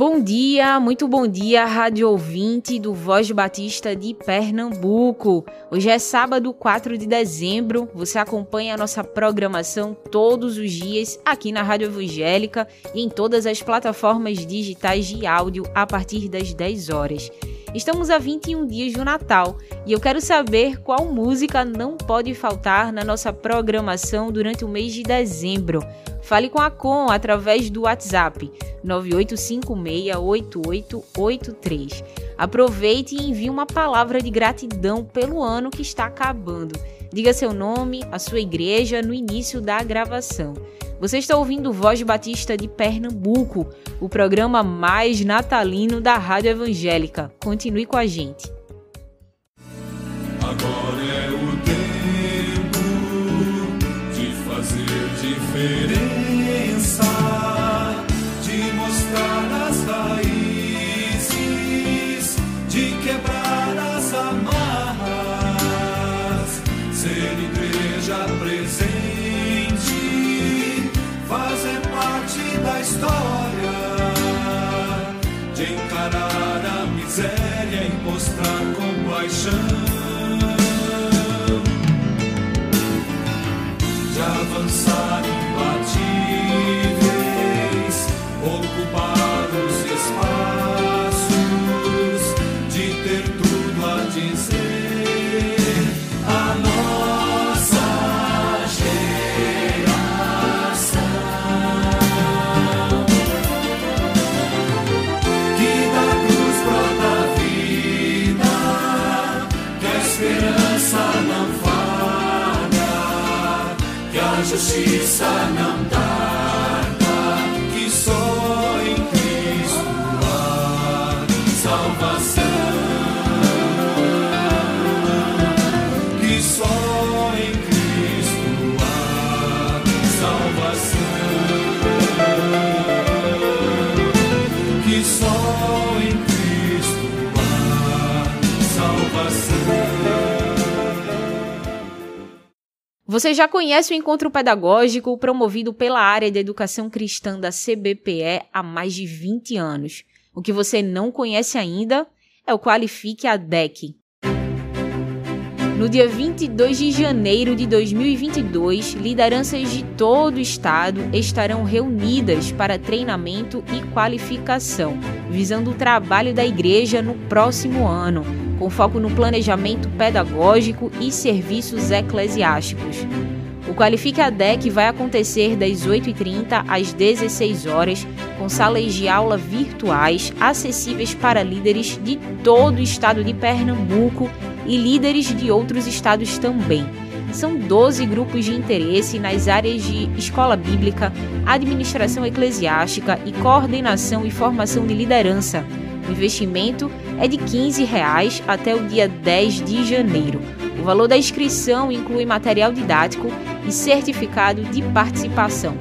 Bom dia, muito bom dia, rádio ouvinte do Voz Batista de Pernambuco. Hoje é sábado, 4 de dezembro. Você acompanha a nossa programação todos os dias aqui na Rádio Evangélica e em todas as plataformas digitais de áudio a partir das 10 horas. Estamos a 21 dias do Natal e eu quero saber qual música não pode faltar na nossa programação durante o mês de dezembro. Fale com a Com através do WhatsApp 98568883. Aproveite e envie uma palavra de gratidão pelo ano que está acabando. Diga seu nome, a sua igreja no início da gravação. Você está ouvindo Voz Batista de Pernambuco, o programa mais natalino da Rádio Evangélica. Continue com a gente. Agora é o tempo de fazer diferença, de justiça não Você já conhece o encontro pedagógico promovido pela área de educação cristã da CBPE há mais de 20 anos. O que você não conhece ainda é o Qualifique a DEC. No dia 22 de janeiro de 2022, lideranças de todo o estado estarão reunidas para treinamento e qualificação, visando o trabalho da igreja no próximo ano, com foco no planejamento pedagógico e serviços eclesiásticos. O Qualifique ADEC vai acontecer das 8h30 às 16 horas, com salas de aula virtuais acessíveis para líderes de todo o estado de Pernambuco e líderes de outros estados também. São 12 grupos de interesse nas áreas de escola bíblica, administração eclesiástica e coordenação e formação de liderança. Investimento é de 15 reais até o dia 10 de janeiro. O valor da inscrição inclui material didático e certificado de participação.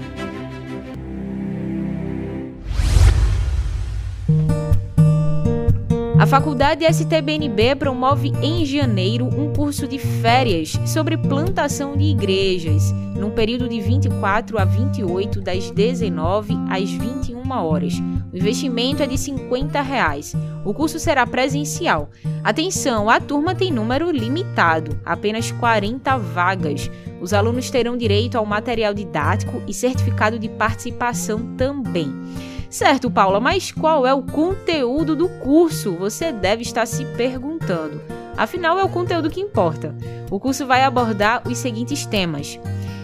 A Faculdade STBNB promove em janeiro um curso de férias sobre plantação de igrejas, num período de 24 a 28, das 19 às 21 horas. O investimento é de 50 reais. O curso será presencial. Atenção, a turma tem número limitado, apenas 40 vagas. Os alunos terão direito ao material didático e certificado de participação também. Certo, Paula, mas qual é o conteúdo do curso? Você deve estar se perguntando. Afinal, é o conteúdo que importa. O curso vai abordar os seguintes temas: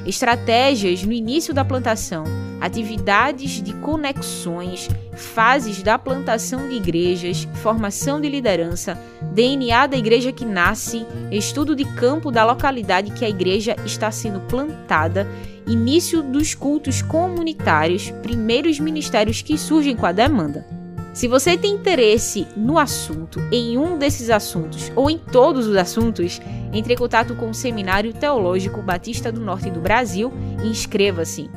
estratégias no início da plantação, atividades de conexões, fases da plantação de igrejas, formação de liderança, DNA da igreja que nasce, estudo de campo da localidade que a igreja está sendo plantada, início dos cultos comunitários, primeiros ministérios que surgem com a demanda. Se você tem interesse no assunto, em um desses assuntos ou em todos os assuntos, entre em contato com o Seminário Teológico Batista do Norte do Brasil e inscreva-se.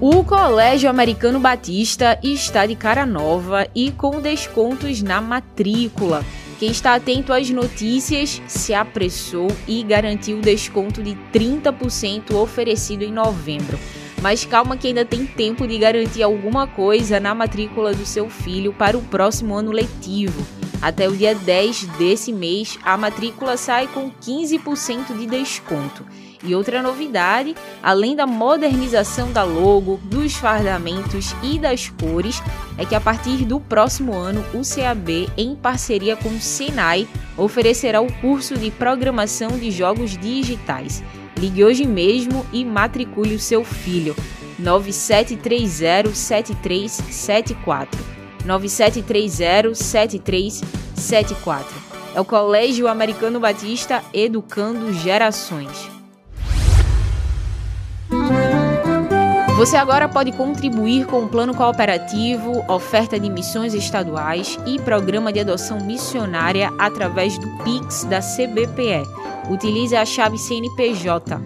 O Colégio Americano Batista está de cara nova e com descontos na matrícula. Quem está atento às notícias se apressou e garantiu o desconto de 30% oferecido em novembro. Mas calma que ainda tem tempo de garantir alguma coisa na matrícula do seu filho para o próximo ano letivo. Até o dia 10 desse mês, a matrícula sai com 15% de desconto. E outra novidade, além da modernização da logo, dos fardamentos e das cores, é que a partir do próximo ano o CAB, em parceria com o Senai, oferecerá o curso de programação de jogos digitais. Ligue hoje mesmo e matricule o seu filho. 97307374. 97307374. É o Colégio Americano Batista Educando Gerações. Você agora pode contribuir com o plano cooperativo, oferta de missões estaduais e programa de adoção missionária através do Pix da CBPE. Utilize a chave CNPJ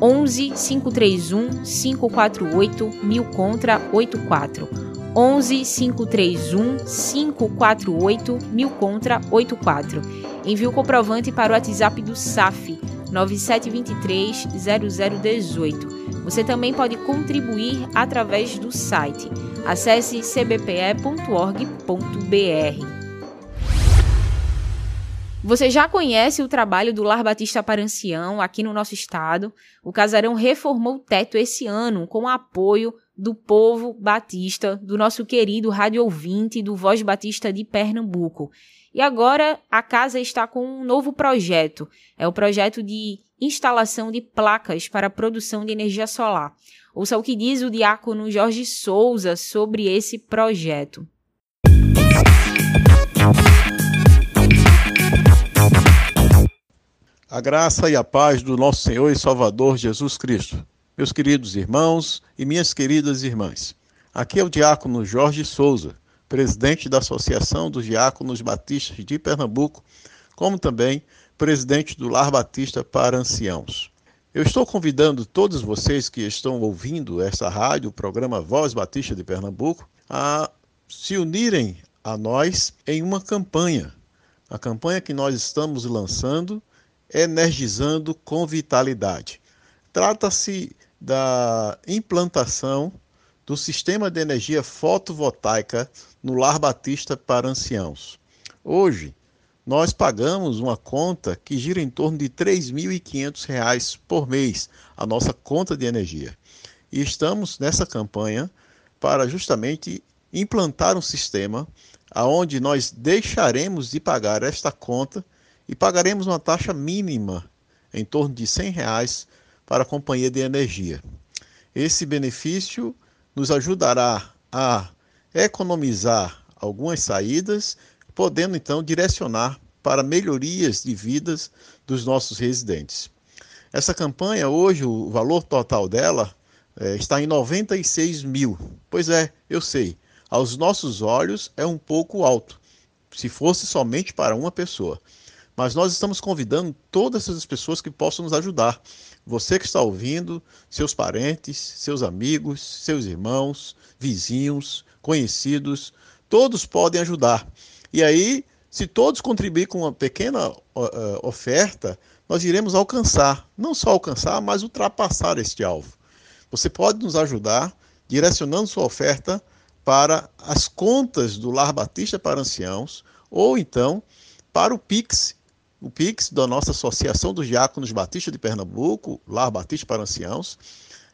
11 531 548 1000 contra 84. 11 531 548 1000 contra 84. Envie o comprovante para o WhatsApp do SAF 9723 0018. Você também pode contribuir através do site. Acesse cbpe.org.br. Você já conhece o trabalho do Lar Batista para Ancião aqui no nosso estado? O casarão reformou o teto esse ano com o apoio do povo batista, do nosso querido rádio ouvinte do Voz Batista de Pernambuco. E agora a casa está com um novo projeto. É o projeto de instalação de placas para produção de energia solar. Ouça o que diz o diácono Jorge Souza sobre esse projeto. A graça e a paz do nosso Senhor e Salvador Jesus Cristo. Meus queridos irmãos e minhas queridas irmãs. Aqui é o diácono Jorge Souza presidente da Associação dos Diáconos Batistas de Pernambuco, como também presidente do Lar Batista para Anciãos. Eu estou convidando todos vocês que estão ouvindo essa rádio, o programa Voz Batista de Pernambuco, a se unirem a nós em uma campanha. A campanha que nós estamos lançando, Energizando com Vitalidade. Trata-se da implantação do sistema de energia fotovoltaica no Lar Batista para anciãos. Hoje, nós pagamos uma conta que gira em torno de R$ 3.500 por mês, a nossa conta de energia. E estamos nessa campanha para justamente implantar um sistema aonde nós deixaremos de pagar esta conta e pagaremos uma taxa mínima em torno de 100 reais para a companhia de energia. Esse benefício nos ajudará a economizar algumas saídas, podendo então direcionar para melhorias de vidas dos nossos residentes. Essa campanha, hoje, o valor total dela é, está em 96 mil. Pois é, eu sei, aos nossos olhos é um pouco alto, se fosse somente para uma pessoa. Mas nós estamos convidando todas essas pessoas que possam nos ajudar. Você que está ouvindo, seus parentes, seus amigos, seus irmãos, vizinhos, conhecidos, todos podem ajudar. E aí, se todos contribuir com uma pequena uh, oferta, nós iremos alcançar, não só alcançar, mas ultrapassar este alvo. Você pode nos ajudar direcionando sua oferta para as contas do Lar Batista para Anciãos ou então para o Pix o Pix da nossa Associação dos Diáconos Batista de Pernambuco, Lar Batista para Anciãos,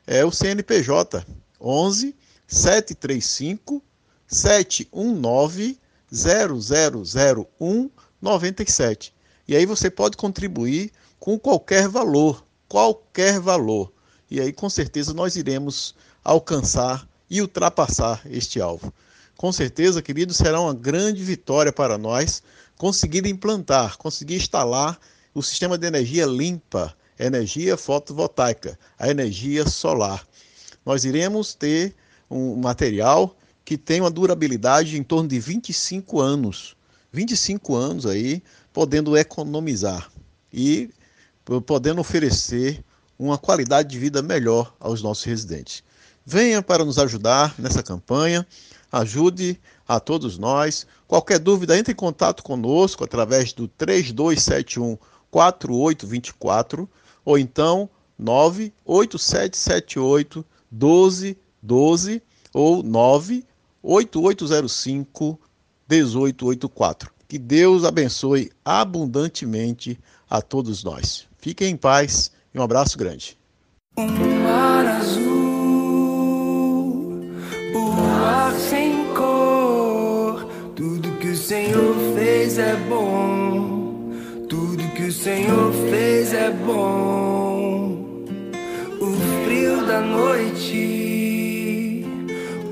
é o CNPJ 11 735 719 0001 97. E aí você pode contribuir com qualquer valor, qualquer valor. E aí com certeza nós iremos alcançar e ultrapassar este alvo. Com certeza, querido, será uma grande vitória para nós conseguido implantar, conseguir instalar o sistema de energia limpa, energia fotovoltaica, a energia solar. Nós iremos ter um material que tem uma durabilidade em torno de 25 anos. 25 anos aí, podendo economizar e podendo oferecer uma qualidade de vida melhor aos nossos residentes. Venha para nos ajudar nessa campanha, ajude a todos nós. Qualquer dúvida, entre em contato conosco através do 3271 4824 ou então 98778 1212 ou 98805 1884. Que Deus abençoe abundantemente a todos nós. Fiquem em paz e um abraço grande. Um mar azul, o ar sem Senhor fez é bom. Tudo que o Senhor fez é bom. O frio da noite,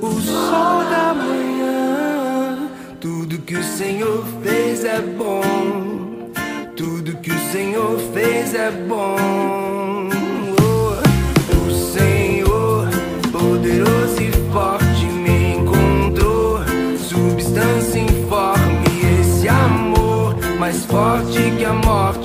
o sol da manhã. Tudo que o Senhor fez é bom. Tudo que o Senhor fez é bom. morte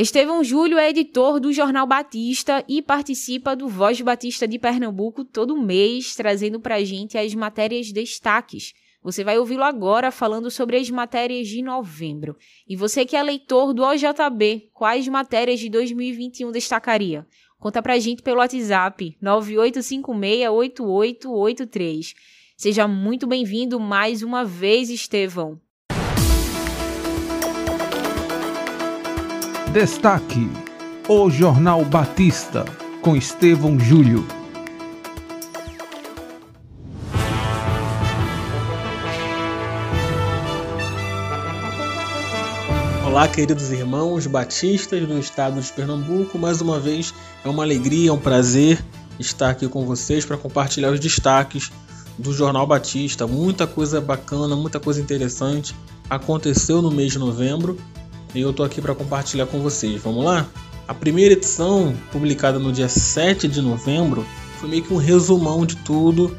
Estevão Júlio é editor do Jornal Batista e participa do Voz Batista de Pernambuco todo mês, trazendo pra gente as matérias destaques. Você vai ouvi-lo agora falando sobre as matérias de novembro. E você que é leitor do OJB, quais matérias de 2021 destacaria? Conta pra gente pelo WhatsApp 98568883. Seja muito bem-vindo mais uma vez, Estevão. Destaque: O Jornal Batista, com Estevão Júlio. Olá, queridos irmãos batistas do estado de Pernambuco. Mais uma vez é uma alegria, é um prazer estar aqui com vocês para compartilhar os destaques do Jornal Batista. Muita coisa bacana, muita coisa interessante aconteceu no mês de novembro e eu tô aqui para compartilhar com vocês. Vamos lá? A primeira edição, publicada no dia 7 de novembro, foi meio que um resumão de tudo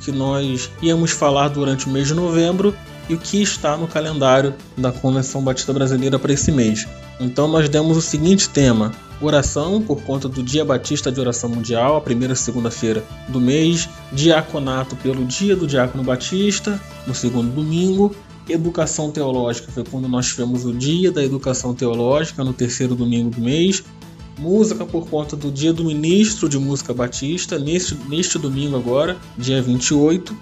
que nós íamos falar durante o mês de novembro e o que está no calendário da Convenção Batista Brasileira para esse mês. Então nós demos o seguinte tema: oração por conta do Dia Batista de Oração Mundial, a primeira segunda-feira do mês, diaconato pelo Dia do Diácono Batista, no segundo domingo, Educação Teológica foi quando nós tivemos o Dia da Educação Teológica, no terceiro domingo do mês. Música por conta do Dia do Ministro de Música Batista, neste, neste domingo agora, dia 28.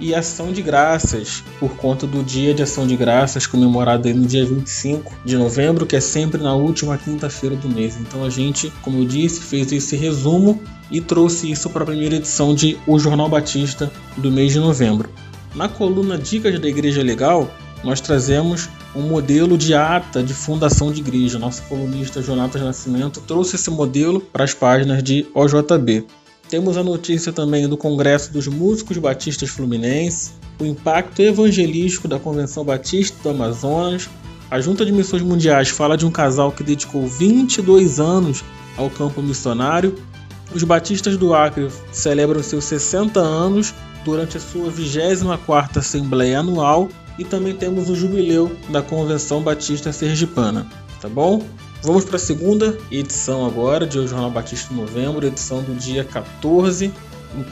E Ação de Graças, por conta do Dia de Ação de Graças, comemorado no dia 25 de novembro, que é sempre na última quinta-feira do mês. Então a gente, como eu disse, fez esse resumo e trouxe isso para a primeira edição de O Jornal Batista do mês de novembro. Na coluna Dicas da Igreja Legal, nós trazemos um modelo de ata de fundação de igreja. Nosso colunista Jonatas Nascimento trouxe esse modelo para as páginas de OJB. Temos a notícia também do Congresso dos Músicos Batistas Fluminense, o impacto evangelístico da Convenção Batista do Amazonas. A Junta de Missões Mundiais fala de um casal que dedicou 22 anos ao campo missionário. Os batistas do Acre celebram seus 60 anos durante a sua 24ª Assembleia Anual e também temos o jubileu da Convenção Batista Sergipana, tá bom? Vamos para a segunda edição agora de O Jornal Batista em Novembro, edição do dia 14,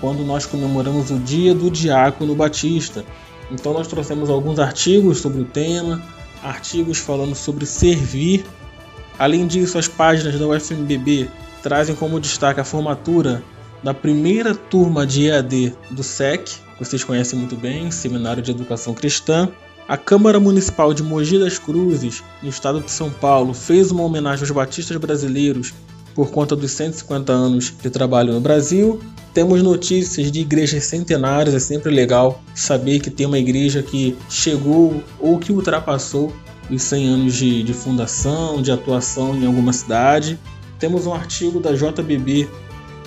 quando nós comemoramos o Dia do Diácono Batista. Então nós trouxemos alguns artigos sobre o tema, artigos falando sobre servir. Além disso, as páginas da UFMBB trazem como destaque a formatura da primeira turma de EAD do SEC, que vocês conhecem muito bem, Seminário de Educação Cristã. A Câmara Municipal de Mogi das Cruzes, no estado de São Paulo, fez uma homenagem aos batistas brasileiros por conta dos 150 anos de trabalho no Brasil. Temos notícias de igrejas centenárias, é sempre legal saber que tem uma igreja que chegou ou que ultrapassou os 100 anos de, de fundação, de atuação em alguma cidade. Temos um artigo da JBB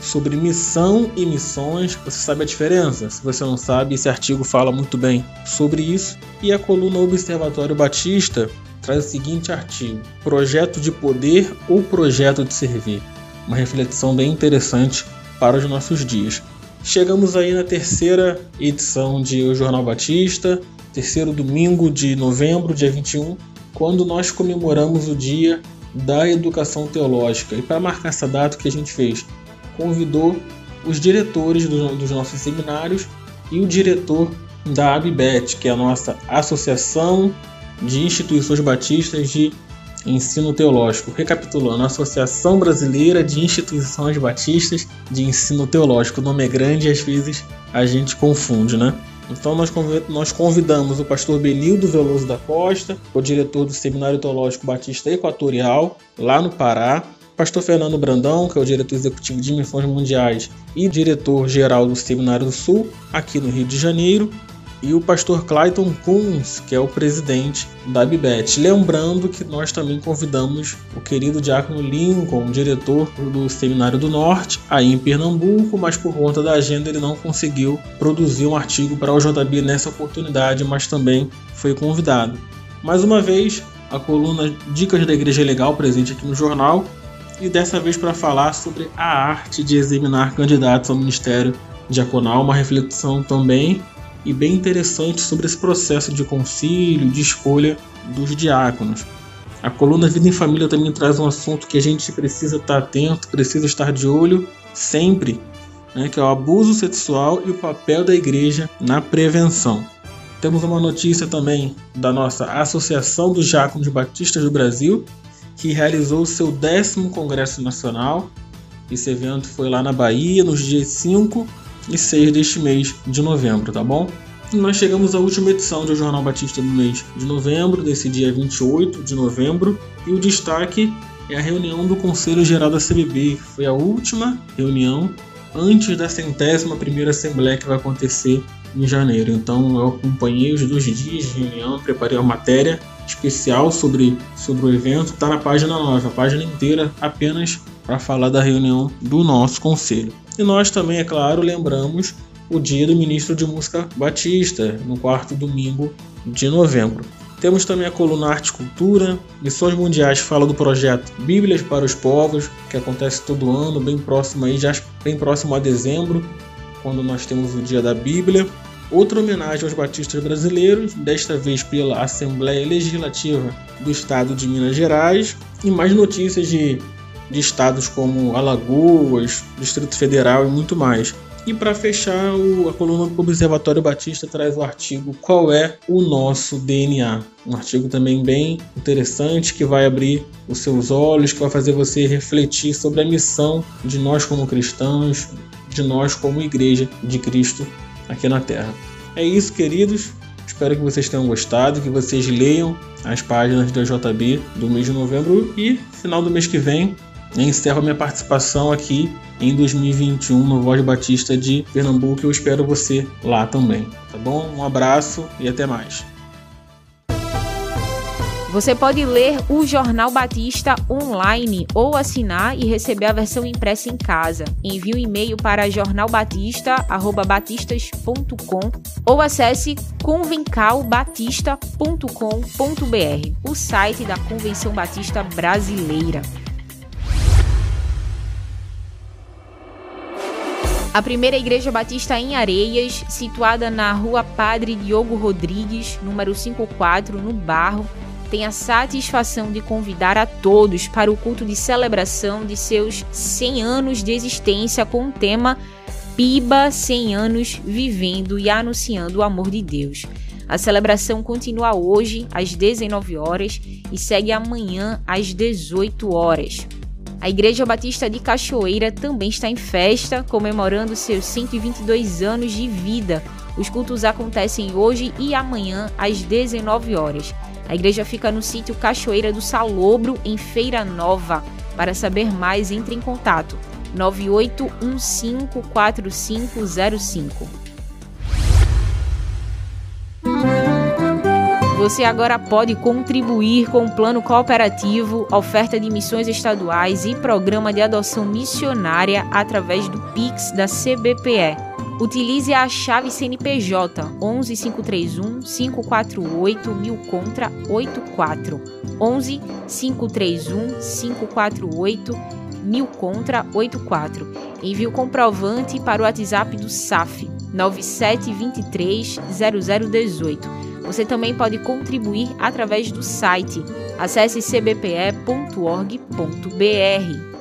sobre missão e missões. Você sabe a diferença? Se você não sabe, esse artigo fala muito bem sobre isso. E a coluna Observatório Batista traz o seguinte artigo: Projeto de poder ou projeto de servir? Uma reflexão bem interessante para os nossos dias. Chegamos aí na terceira edição de O Jornal Batista, terceiro domingo de novembro, dia 21, quando nós comemoramos o dia da educação teológica. E para marcar essa data, o que a gente fez? Convidou os diretores dos nossos seminários e o diretor da ABBET, que é a nossa Associação de Instituições Batistas de Ensino Teológico. Recapitulando, a Associação Brasileira de Instituições Batistas de Ensino Teológico. O nome é grande e às vezes a gente confunde, né? Então nós convidamos o pastor Benildo Veloso da Costa, o diretor do Seminário Teológico Batista Equatorial, lá no Pará, Pastor Fernando Brandão, que é o diretor executivo de Missões Mundiais e diretor-geral do Seminário do Sul, aqui no Rio de Janeiro, e o pastor Clayton Kunz, que é o presidente da Bibet. Lembrando que nós também convidamos o querido Diácono Lincoln, diretor do Seminário do Norte, aí em Pernambuco, mas por conta da agenda ele não conseguiu produzir um artigo para o JB nessa oportunidade, mas também foi convidado. Mais uma vez, a coluna Dicas da Igreja Legal presente aqui no jornal e dessa vez para falar sobre a arte de examinar candidatos ao ministério diaconal, uma reflexão também e bem interessante sobre esse processo de concílio, de escolha dos diáconos. A coluna Vida em Família também traz um assunto que a gente precisa estar atento, precisa estar de olho sempre, né, que é o abuso sexual e o papel da igreja na prevenção. Temos uma notícia também da nossa Associação dos Diáconos Batistas do Brasil, que realizou o seu décimo Congresso Nacional. Esse evento foi lá na Bahia, nos dias 5 e 6 deste mês de novembro, tá bom? E nós chegamos à última edição do Jornal Batista do mês de novembro, desse dia 28 de novembro, e o destaque é a reunião do Conselho Geral da CBB, que foi a última reunião antes da centésima primeira assembleia que vai acontecer em janeiro. Então eu acompanhei os dois dias de reunião, preparei uma matéria especial sobre, sobre o evento, está na página 9, a página inteira apenas para falar da reunião do nosso conselho. E nós também, é claro, lembramos o dia do ministro de Música Batista, no quarto domingo de novembro. Temos também a coluna Arte e Cultura. Missões Mundiais fala do projeto Bíblias para os Povos, que acontece todo ano, bem próximo aí, já bem próximo a dezembro, quando nós temos o Dia da Bíblia. Outra homenagem aos batistas brasileiros, desta vez pela Assembleia Legislativa do Estado de Minas Gerais, e mais notícias de, de estados como Alagoas, Distrito Federal e muito mais. E para fechar, o, a coluna do Observatório Batista traz o artigo Qual é o nosso DNA? Um artigo também bem interessante que vai abrir os seus olhos, que vai fazer você refletir sobre a missão de nós como cristãos, de nós como igreja de Cristo aqui na Terra. É isso, queridos. Espero que vocês tenham gostado, que vocês leiam as páginas da JB do mês de novembro e final do mês que vem encerro a minha participação aqui em 2021 no Voz Batista de Pernambuco. Eu espero você lá também, tá bom? Um abraço e até mais. Você pode ler o Jornal Batista online ou assinar e receber a versão impressa em casa. Envie um e-mail para jornalbatista@batistas.com ou acesse convencalbatista.com.br, o site da Convenção Batista Brasileira. A primeira igreja batista em Areias, situada na rua Padre Diogo Rodrigues, número 54, no Barro, tem a satisfação de convidar a todos para o culto de celebração de seus 100 anos de existência com o tema Piba 100 anos vivendo e anunciando o amor de Deus. A celebração continua hoje às 19 horas e segue amanhã às 18 horas. A Igreja Batista de Cachoeira também está em festa, comemorando seus 122 anos de vida. Os cultos acontecem hoje e amanhã às 19 horas. A igreja fica no sítio Cachoeira do Salobro, em Feira Nova. Para saber mais, entre em contato 98154505. Você agora pode contribuir com o plano cooperativo, oferta de missões estaduais e programa de adoção missionária através do Pix da CBPE. Utilize a chave CNPJ 11531 548 1000 contra 84 11 531 548 1000 contra 84. Envie o comprovante para o WhatsApp do SAF 9723 0018. Você também pode contribuir através do site. Acesse cbpe.org.br.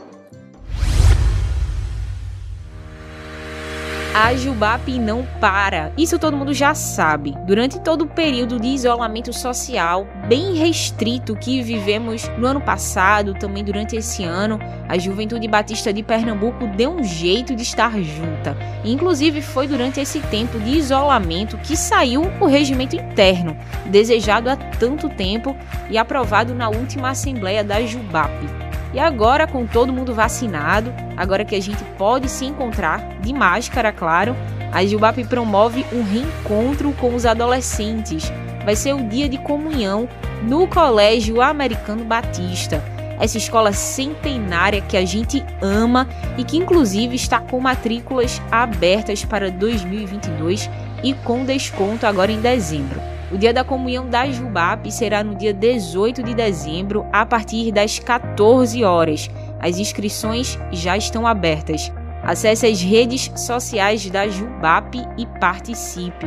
A Jubap não para. Isso todo mundo já sabe. Durante todo o período de isolamento social bem restrito que vivemos no ano passado, também durante esse ano, a Juventude Batista de Pernambuco deu um jeito de estar junta. Inclusive foi durante esse tempo de isolamento que saiu o regimento interno, desejado há tanto tempo e aprovado na última assembleia da Jubap. E agora, com todo mundo vacinado, agora que a gente pode se encontrar, de máscara, claro, a Gilbap promove um reencontro com os adolescentes. Vai ser o dia de comunhão no Colégio Americano Batista. Essa escola centenária que a gente ama e que inclusive está com matrículas abertas para 2022 e com desconto agora em dezembro. O dia da comunhão da Jubap será no dia 18 de dezembro, a partir das 14 horas. As inscrições já estão abertas. Acesse as redes sociais da Jubap e participe.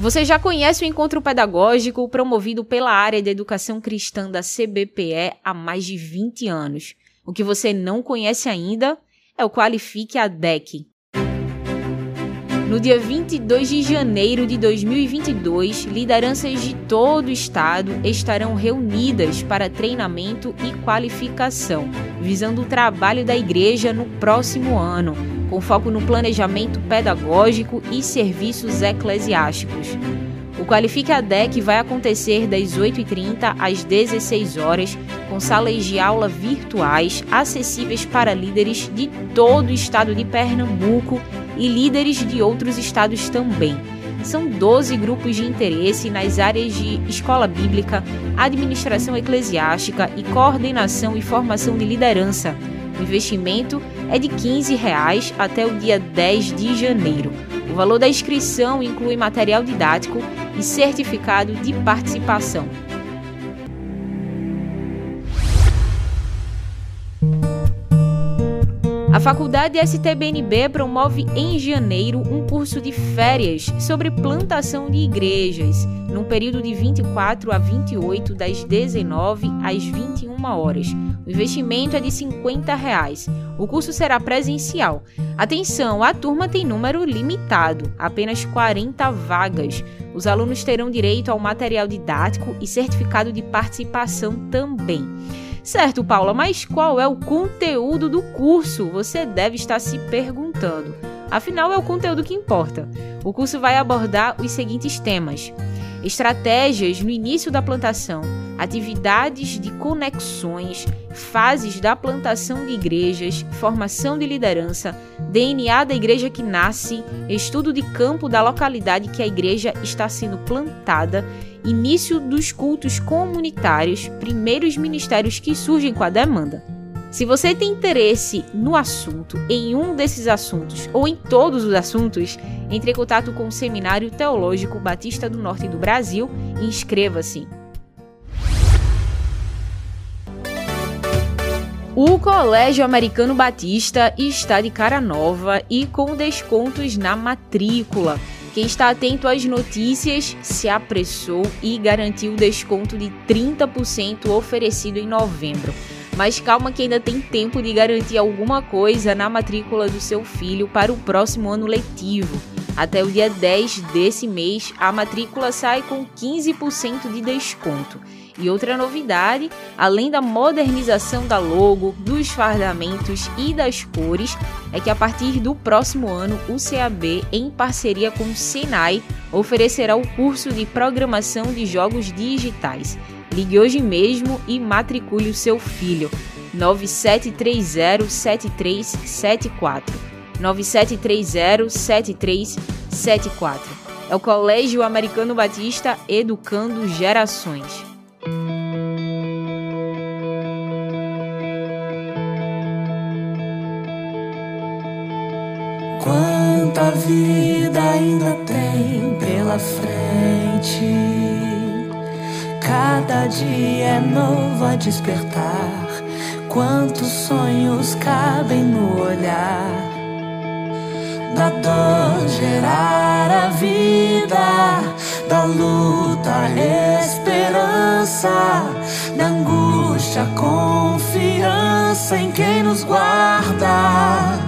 Você já conhece o encontro pedagógico promovido pela área de educação cristã da CBPE há mais de 20 anos. O que você não conhece ainda é o Qualifique a DEC. No dia 22 de janeiro de 2022, lideranças de todo o estado estarão reunidas para treinamento e qualificação, visando o trabalho da igreja no próximo ano, com foco no planejamento pedagógico e serviços eclesiásticos. O Qualifique a DEC vai acontecer das 8h30 às 16 horas, com salas de aula virtuais acessíveis para líderes de todo o estado de Pernambuco e líderes de outros estados também. São 12 grupos de interesse nas áreas de escola bíblica, administração eclesiástica e coordenação e formação de liderança. O investimento é de 15 reais até o dia 10 de janeiro. O valor da inscrição inclui material didático e certificado de participação. A Faculdade STBNB promove em janeiro um curso de férias sobre plantação de igrejas, num período de 24 a 28, das 19 às 21 horas. O investimento é de 50 reais. O curso será presencial. Atenção, a turma tem número limitado, apenas 40 vagas. Os alunos terão direito ao material didático e certificado de participação também. Certo, Paula, mas qual é o conteúdo do curso? Você deve estar se perguntando. Afinal, é o conteúdo que importa. O curso vai abordar os seguintes temas: estratégias no início da plantação, atividades de conexões, fases da plantação de igrejas, formação de liderança, DNA da igreja que nasce, estudo de campo da localidade que a igreja está sendo plantada, início dos cultos comunitários, primeiros ministérios que surgem com a demanda. Se você tem interesse no assunto, em um desses assuntos ou em todos os assuntos, entre em contato com o Seminário Teológico Batista do Norte do Brasil e inscreva-se. O Colégio Americano Batista está de cara nova e com descontos na matrícula. Quem está atento às notícias se apressou e garantiu o desconto de 30% oferecido em novembro. Mas calma que ainda tem tempo de garantir alguma coisa na matrícula do seu filho para o próximo ano letivo. Até o dia 10 desse mês, a matrícula sai com 15% de desconto. E outra novidade, além da modernização da logo, dos fardamentos e das cores, é que a partir do próximo ano o CAB, em parceria com o Senai, oferecerá o curso de programação de jogos digitais. Ligue hoje mesmo e matricule o seu filho. 97307374. 97307374. É o Colégio Americano Batista Educando Gerações. Quanta vida ainda tem pela frente. Cada dia é novo a despertar. Quantos sonhos cabem no olhar? Da dor gerar a vida, da luta a esperança, da angústia a confiança em quem nos guarda.